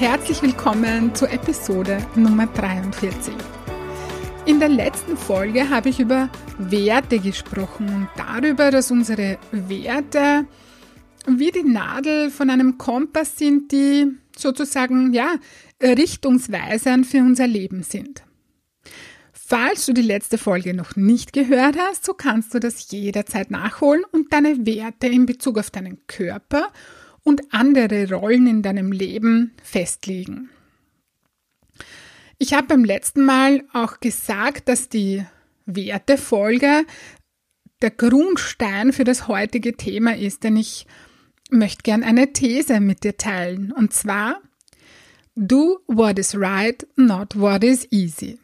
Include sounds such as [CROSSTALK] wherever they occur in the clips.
Herzlich willkommen zur Episode Nummer 43. In der letzten Folge habe ich über Werte gesprochen und darüber, dass unsere Werte wie die Nadel von einem Kompass sind, die sozusagen ja richtungsweisend für unser Leben sind. Falls du die letzte Folge noch nicht gehört hast, so kannst du das jederzeit nachholen und deine Werte in Bezug auf deinen Körper und andere Rollen in deinem Leben festlegen. Ich habe beim letzten Mal auch gesagt, dass die Wertefolge der Grundstein für das heutige Thema ist, denn ich möchte gern eine These mit dir teilen. Und zwar, do what is right, not what is easy.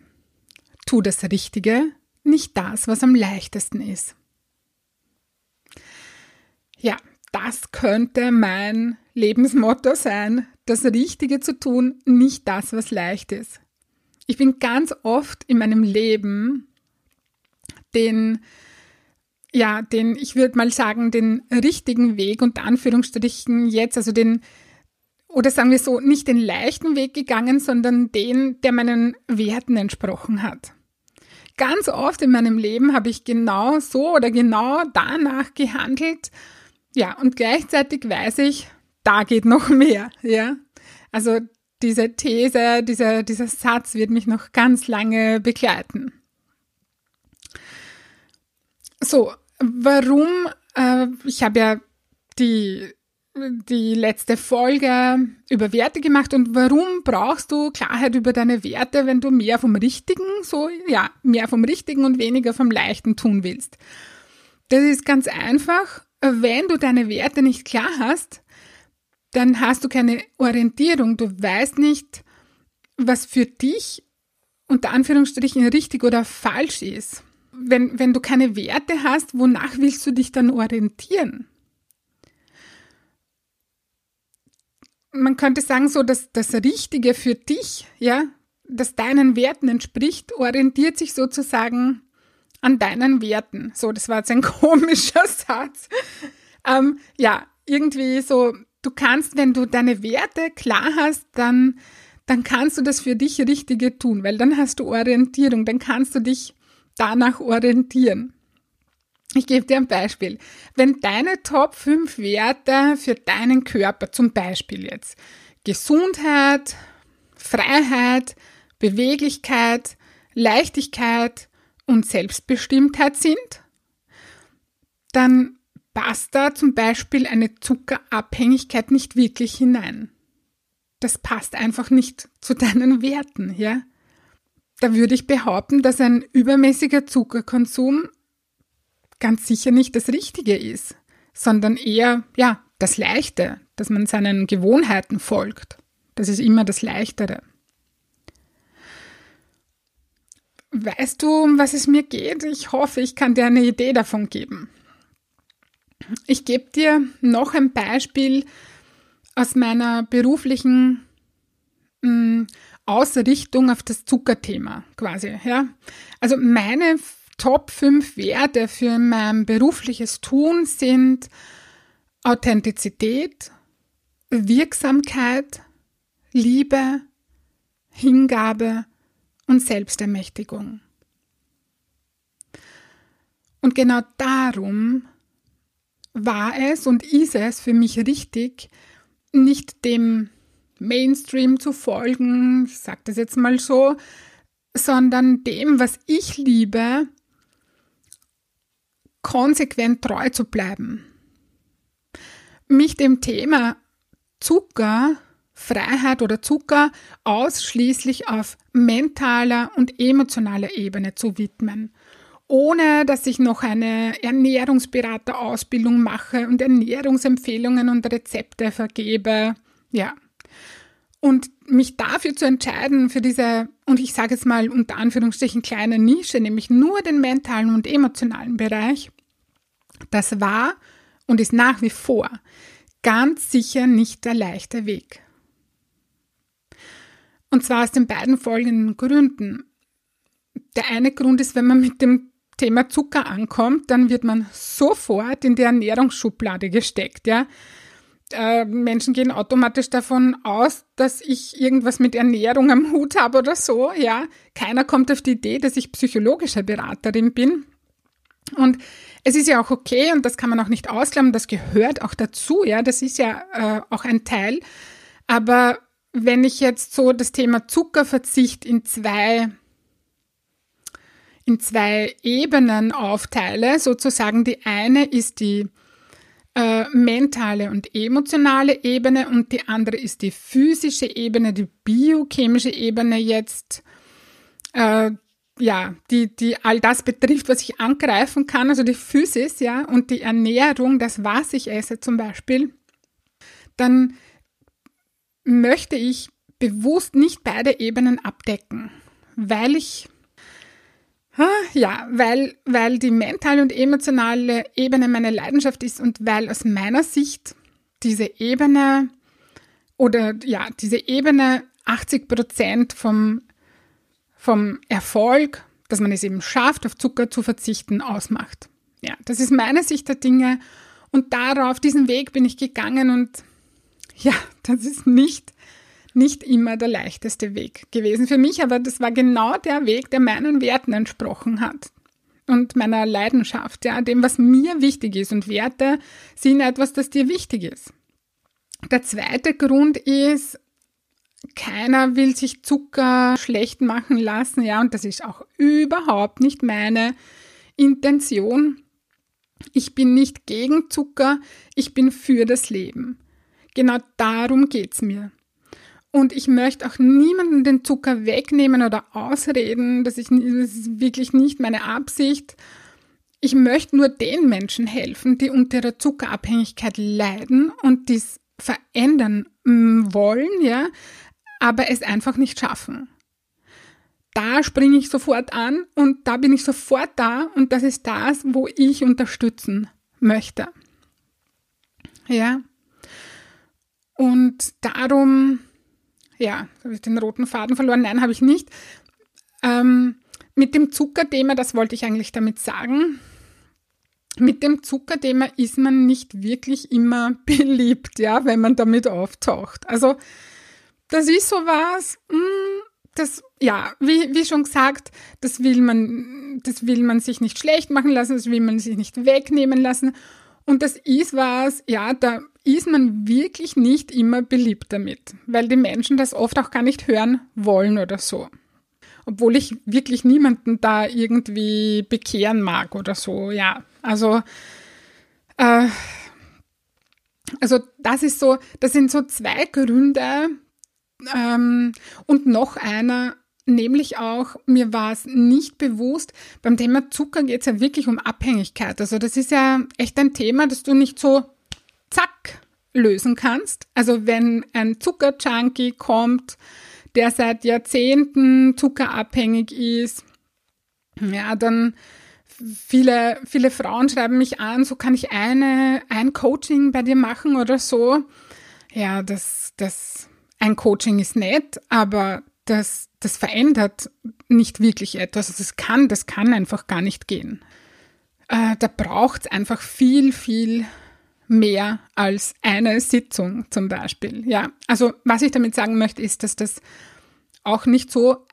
Tu das Richtige, nicht das, was am leichtesten ist. Ja, das könnte mein Lebensmotto sein, das Richtige zu tun, nicht das, was leicht ist. Ich bin ganz oft in meinem Leben den, ja, den, ich würde mal sagen, den richtigen Weg unter Anführungsstrichen jetzt, also den, oder sagen wir so, nicht den leichten Weg gegangen, sondern den, der meinen Werten entsprochen hat. Ganz oft in meinem Leben habe ich genau so oder genau danach gehandelt. Ja, und gleichzeitig weiß ich, da geht noch mehr, ja. Also diese These, dieser, dieser Satz wird mich noch ganz lange begleiten. So, warum? Äh, ich habe ja die die letzte Folge über Werte gemacht und warum brauchst du Klarheit über deine Werte, wenn du mehr vom Richtigen, so, ja, mehr vom Richtigen und weniger vom Leichten tun willst? Das ist ganz einfach. Wenn du deine Werte nicht klar hast, dann hast du keine Orientierung. Du weißt nicht, was für dich unter Anführungsstrichen richtig oder falsch ist. Wenn, wenn du keine Werte hast, wonach willst du dich dann orientieren? man könnte sagen, so, dass das Richtige für dich, ja, das deinen Werten entspricht, orientiert sich sozusagen an deinen Werten. So, das war jetzt ein [LAUGHS] komischer Satz. Ähm, ja, irgendwie so, du kannst, wenn du deine Werte klar hast, dann, dann kannst du das für dich Richtige tun, weil dann hast du Orientierung, dann kannst du dich danach orientieren. Ich gebe dir ein Beispiel. Wenn deine Top 5 Werte für deinen Körper, zum Beispiel jetzt Gesundheit, Freiheit, Beweglichkeit, Leichtigkeit und Selbstbestimmtheit sind, dann passt da zum Beispiel eine Zuckerabhängigkeit nicht wirklich hinein. Das passt einfach nicht zu deinen Werten, ja? Da würde ich behaupten, dass ein übermäßiger Zuckerkonsum ganz sicher nicht das Richtige ist, sondern eher, ja, das Leichte, dass man seinen Gewohnheiten folgt. Das ist immer das Leichtere. Weißt du, um was es mir geht? Ich hoffe, ich kann dir eine Idee davon geben. Ich gebe dir noch ein Beispiel aus meiner beruflichen mh, mm, Ausrichtung auf das Zuckerthema quasi. Ja? Also meine Top 5 Werte für mein berufliches Tun sind Authentizität, Wirksamkeit, Liebe, Hingabe und Selbstermächtigung. Und genau darum war es und ist es für mich richtig, nicht dem Mainstream zu folgen, ich sage das jetzt mal so, sondern dem, was ich liebe konsequent treu zu bleiben. Mich dem Thema Zucker, Freiheit oder Zucker ausschließlich auf mentaler und emotionaler Ebene zu widmen, ohne dass ich noch eine Ernährungsberaterausbildung mache und Ernährungsempfehlungen und Rezepte vergebe. Ja. Und mich dafür zu entscheiden, für diese, und ich sage jetzt mal unter Anführungsstrichen kleine Nische, nämlich nur den mentalen und emotionalen Bereich, das war und ist nach wie vor ganz sicher nicht der leichte Weg. Und zwar aus den beiden folgenden Gründen. Der eine Grund ist, wenn man mit dem Thema Zucker ankommt, dann wird man sofort in die Ernährungsschublade gesteckt, ja. Äh, Menschen gehen automatisch davon aus, dass ich irgendwas mit Ernährung am Hut habe oder so, ja. Keiner kommt auf die Idee, dass ich psychologische Beraterin bin. Und es ist ja auch okay und das kann man auch nicht ausklammern, das gehört auch dazu, ja. Das ist ja äh, auch ein Teil. Aber wenn ich jetzt so das Thema Zuckerverzicht in zwei in zwei Ebenen aufteile. Sozusagen die eine ist die äh, mentale und emotionale Ebene und die andere ist die physische Ebene, die biochemische Ebene jetzt. Äh, ja, die, die all das betrifft, was ich angreifen kann, also die Physis, ja, und die Ernährung, das, was ich esse zum Beispiel, dann möchte ich bewusst nicht beide Ebenen abdecken, weil ich ja, weil, weil die mentale und emotionale Ebene meine Leidenschaft ist und weil aus meiner Sicht diese Ebene oder ja, diese Ebene 80 Prozent vom, vom Erfolg, dass man es eben schafft, auf Zucker zu verzichten, ausmacht. Ja, das ist meine Sicht der Dinge und darauf, diesen Weg bin ich gegangen und ja, das ist nicht nicht immer der leichteste Weg gewesen für mich, aber das war genau der Weg, der meinen Werten entsprochen hat und meiner Leidenschaft, ja, dem, was mir wichtig ist. Und Werte sind etwas, das dir wichtig ist. Der zweite Grund ist, keiner will sich Zucker schlecht machen lassen, ja, und das ist auch überhaupt nicht meine Intention. Ich bin nicht gegen Zucker, ich bin für das Leben. Genau darum geht's mir. Und ich möchte auch niemanden den Zucker wegnehmen oder ausreden. Das ist, das ist wirklich nicht meine Absicht. Ich möchte nur den Menschen helfen, die unter der Zuckerabhängigkeit leiden und dies verändern mm, wollen, ja, aber es einfach nicht schaffen. Da springe ich sofort an und da bin ich sofort da und das ist das, wo ich unterstützen möchte. Ja. Und darum ja, habe ich den roten Faden verloren? Nein, habe ich nicht. Ähm, mit dem Zuckerthema, das wollte ich eigentlich damit sagen. Mit dem Zuckerthema ist man nicht wirklich immer [LAUGHS] beliebt, ja, wenn man damit auftaucht. Also, das ist sowas, hm, das, ja, wie, wie schon gesagt, das will man, das will man sich nicht schlecht machen lassen, das will man sich nicht wegnehmen lassen. Und das ist was, ja, da ist man wirklich nicht immer beliebt damit, weil die Menschen das oft auch gar nicht hören wollen oder so. Obwohl ich wirklich niemanden da irgendwie bekehren mag oder so, ja. Also, äh, also das ist so, das sind so zwei Gründe ähm, und noch einer, nämlich auch, mir war es nicht bewusst, beim Thema Zucker geht es ja wirklich um Abhängigkeit. Also das ist ja echt ein Thema, das du nicht so zack lösen kannst. Also wenn ein Zuckerjunkie kommt, der seit Jahrzehnten zuckerabhängig ist, ja, dann viele, viele Frauen schreiben mich an, so kann ich eine, ein Coaching bei dir machen oder so. Ja, das, das, ein Coaching ist nett, aber das, das verändert nicht wirklich etwas. Das kann, das kann einfach gar nicht gehen. Äh, da braucht es einfach viel, viel mehr als eine Sitzung zum Beispiel. Ja, also was ich damit sagen möchte, ist, dass das auch nicht so,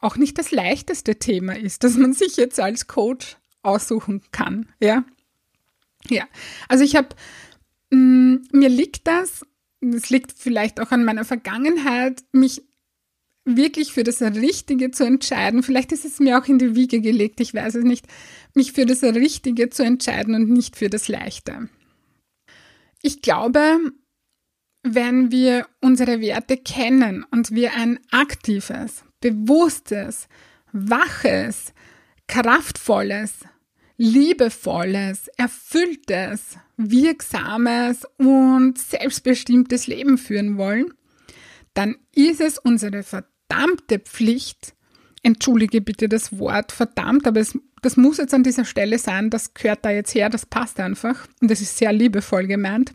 auch nicht das leichteste Thema ist, dass man sich jetzt als Coach aussuchen kann. Ja, ja. Also ich habe, mm, mir liegt das, es liegt vielleicht auch an meiner Vergangenheit, mich wirklich für das Richtige zu entscheiden. Vielleicht ist es mir auch in die Wiege gelegt, ich weiß es nicht, mich für das Richtige zu entscheiden und nicht für das Leichte. Ich glaube, wenn wir unsere Werte kennen und wir ein aktives, bewusstes, waches, kraftvolles, liebevolles, erfülltes, wirksames und selbstbestimmtes Leben führen wollen, dann ist es unsere verdammte Pflicht, entschuldige bitte das Wort verdammt, aber es, das muss jetzt an dieser Stelle sein, das gehört da jetzt her, das passt einfach und das ist sehr liebevoll gemeint,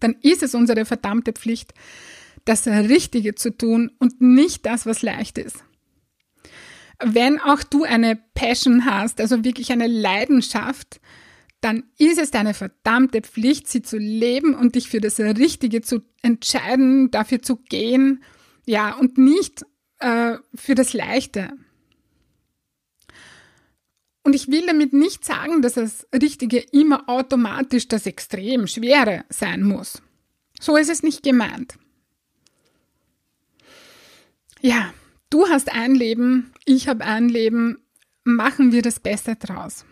dann ist es unsere verdammte Pflicht, das Richtige zu tun und nicht das, was leicht ist. Wenn auch du eine Passion hast, also wirklich eine Leidenschaft, dann ist es deine verdammte Pflicht, sie zu leben und dich für das Richtige zu entscheiden, dafür zu gehen, ja, und nicht äh, für das Leichte. Und ich will damit nicht sagen, dass das Richtige immer automatisch das extrem Schwere sein muss. So ist es nicht gemeint. Ja, du hast ein Leben, ich habe ein Leben, machen wir das Beste draus.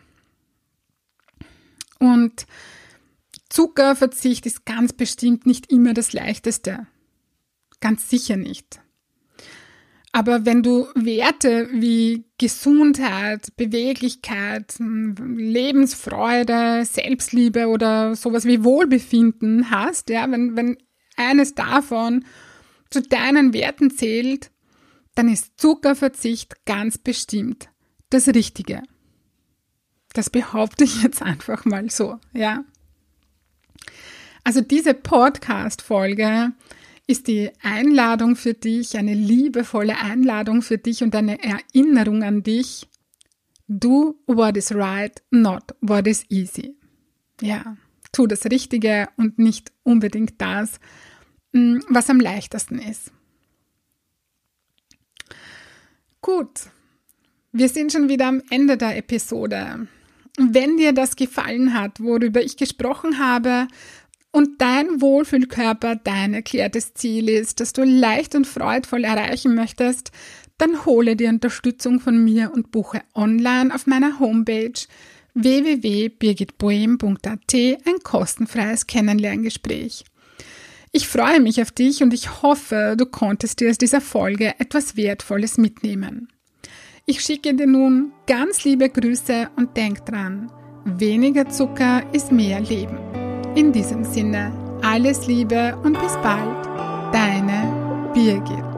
Und Zuckerverzicht ist ganz bestimmt nicht immer das Leichteste. Ganz sicher nicht. Aber wenn du Werte wie Gesundheit, Beweglichkeit, Lebensfreude, Selbstliebe oder sowas wie Wohlbefinden hast, ja, wenn, wenn eines davon zu deinen Werten zählt, dann ist Zuckerverzicht ganz bestimmt das Richtige. Das behaupte ich jetzt einfach mal so, ja. Also diese Podcast-Folge ist die Einladung für dich, eine liebevolle Einladung für dich und eine Erinnerung an dich. Do what is right, not what is easy. Ja, tu das Richtige und nicht unbedingt das, mm, was am leichtesten ist. Gut, wir sind schon wieder am Ende der Episode. Wenn dir das gefallen hat, worüber ich gesprochen habe, und dein Wohlfühlkörper dein erklärtes Ziel ist, das du leicht und freudvoll erreichen möchtest, dann hole dir Unterstützung von mir und buche online auf meiner Homepage www.birgitboehm.at ein kostenfreies Kennenlerngespräch. Ich freue mich auf dich und ich hoffe, du konntest dir aus dieser Folge etwas Wertvolles mitnehmen. Ich schicke dir nun ganz liebe Grüße und denk dran, weniger Zucker ist mehr Leben. In diesem Sinne, alles Liebe und bis bald, deine Birgit.